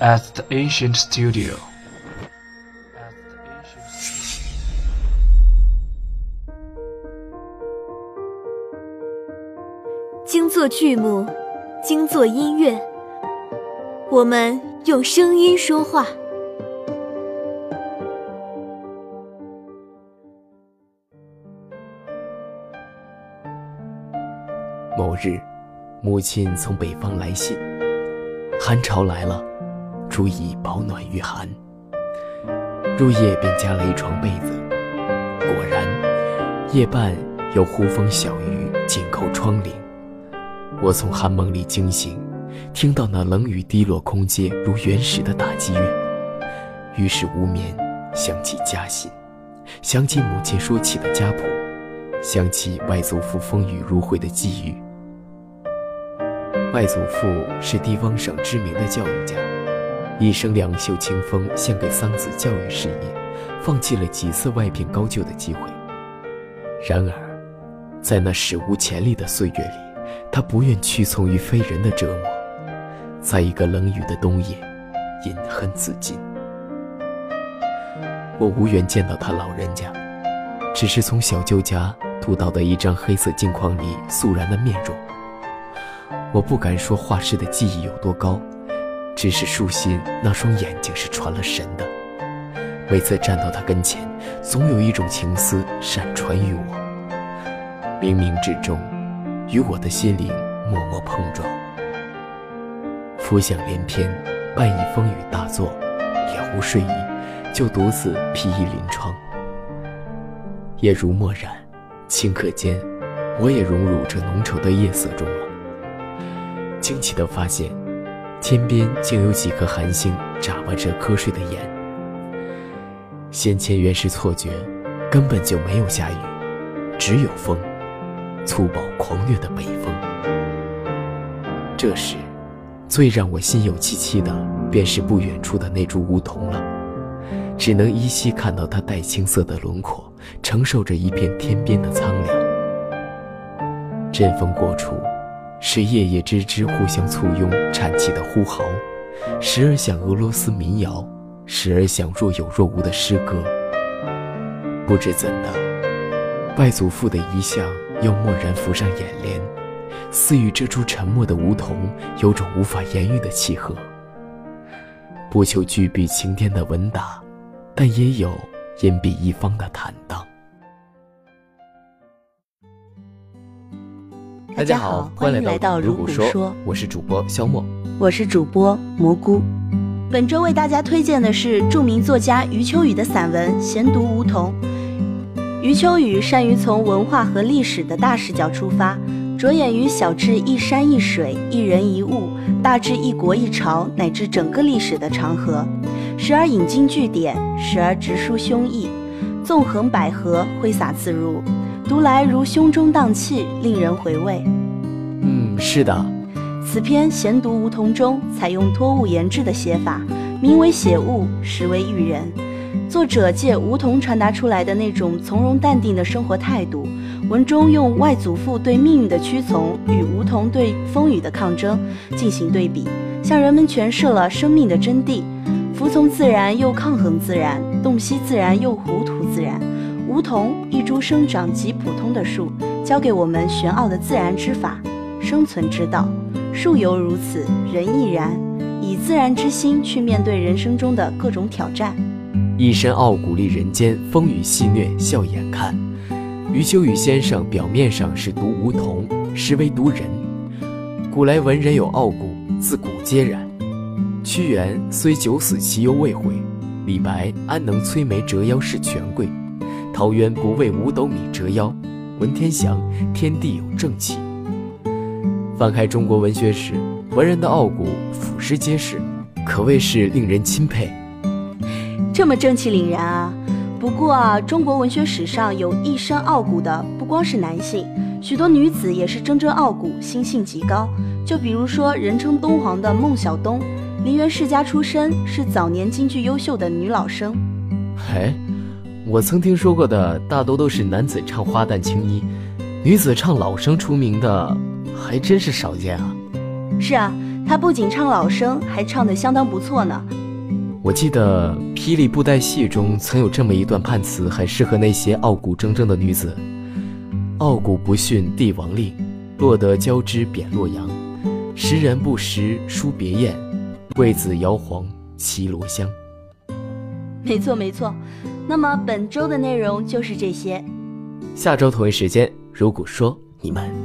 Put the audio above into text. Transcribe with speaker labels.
Speaker 1: at the ancient studio.
Speaker 2: 精作剧目，精作音乐，我们用声音说话。
Speaker 3: 某日，母亲从北方来信，寒潮来了，注意保暖御寒。入夜便加了一床被子，果然，夜半有呼风小雨紧扣窗棂。我从寒梦里惊醒，听到那冷雨滴落空阶，如原始的打击乐。于是无眠，想起家信，想起母亲说起的家谱，想起外祖父风雨如晦的际遇。外祖父是地方省知名的教育家，一生两袖清风献给桑梓教育事业，放弃了几次外聘高就的机会。然而，在那史无前例的岁月里，他不愿屈从于非人的折磨，在一个冷雨的冬夜，饮恨自尽。我无缘见到他老人家，只是从小舅家读到的一张黑色镜框里肃然的面容。我不敢说画师的技艺有多高，只是舒心那双眼睛是传了神的。每次站到他跟前，总有一种情思闪传于我，冥冥之中，与我的心灵默默碰撞。浮想联翩，半夜风雨大作，了无睡意，就独自披衣临窗。夜如墨染，顷刻间，我也融入这浓稠的夜色中了。惊奇的发现，天边竟有几颗寒星眨巴着瞌睡的眼。先前原是错觉，根本就没有下雨，只有风，粗暴狂虐的北风。这时，最让我心有戚戚的，便是不远处的那株梧桐了，只能依稀看到它带青色的轮廓，承受着一片天边的苍凉。阵风过处。是叶叶枝枝互相簇拥颤起的呼号，时而像俄罗斯民谣，时而像若有若无的诗歌。不知怎的，外祖父的遗像又蓦然浮上眼帘，似与这株沉默的梧桐有种无法言喻的契合。不求巨笔擎天的文达，但也有隐蔽一方的坦荡。
Speaker 2: 大家好，欢迎来到如古说，
Speaker 3: 我是主播肖墨，
Speaker 2: 我是主播蘑菇。本周为大家推荐的是著名作家余秋雨的散文《闲读梧桐》。余秋雨善于从文化和历史的大视角出发，着眼于小至一山一水、一人一物，大至一国一朝，乃至整个历史的长河，时而引经据典，时而直抒胸臆，纵横捭阖，挥洒自如。读来如胸中荡气，令人回味。
Speaker 3: 是的。
Speaker 2: 此篇《闲读梧桐》中采用托物言志的写法，名为写物，实为育人。作者借梧桐传达出来的那种从容淡定的生活态度，文中用外祖父对命运的屈从与梧桐对风雨的抗争进行对比，向人们诠释了生命的真谛：服从自然又抗衡自然，洞悉自然又糊涂自然。梧桐，一株生长极普通的树，教给我们玄奥的自然之法、生存之道。树犹如此，人亦然，以自然之心去面对人生中的各种挑战。
Speaker 3: 一身傲骨立人间，风雨戏谑笑眼看。余秋雨先生表面上是读梧桐，实为读人。古来文人有傲骨，自古皆然。屈原虽九死其犹未悔，李白安能摧眉折腰事权贵？陶渊不为五斗米折腰，文天祥天地有正气。翻开中国文学史，文人的傲骨俯拾皆是，可谓是令人钦佩。
Speaker 2: 这么正气凛然啊！不过啊，中国文学史上有一身傲骨的，不光是男性，许多女子也是铮铮傲骨，心性极高。就比如说人称东皇的孟小冬，梨园世家出身，是早年京剧优秀的女老生。
Speaker 3: 嘿。我曾听说过的大多都是男子唱花旦青衣，女子唱老生出名的还真是少见啊。
Speaker 2: 是啊，他不仅唱老生，还唱得相当不错呢。
Speaker 3: 我记得《霹雳布袋戏》中曾有这么一段判词，很适合那些傲骨铮铮的女子：“傲骨不逊帝王令，落得交枝贬洛阳。识人不识书别宴，为子摇黄绮罗香。”
Speaker 2: 没错没错，那么本周的内容就是这些。
Speaker 3: 下周同一时间，如果说你们。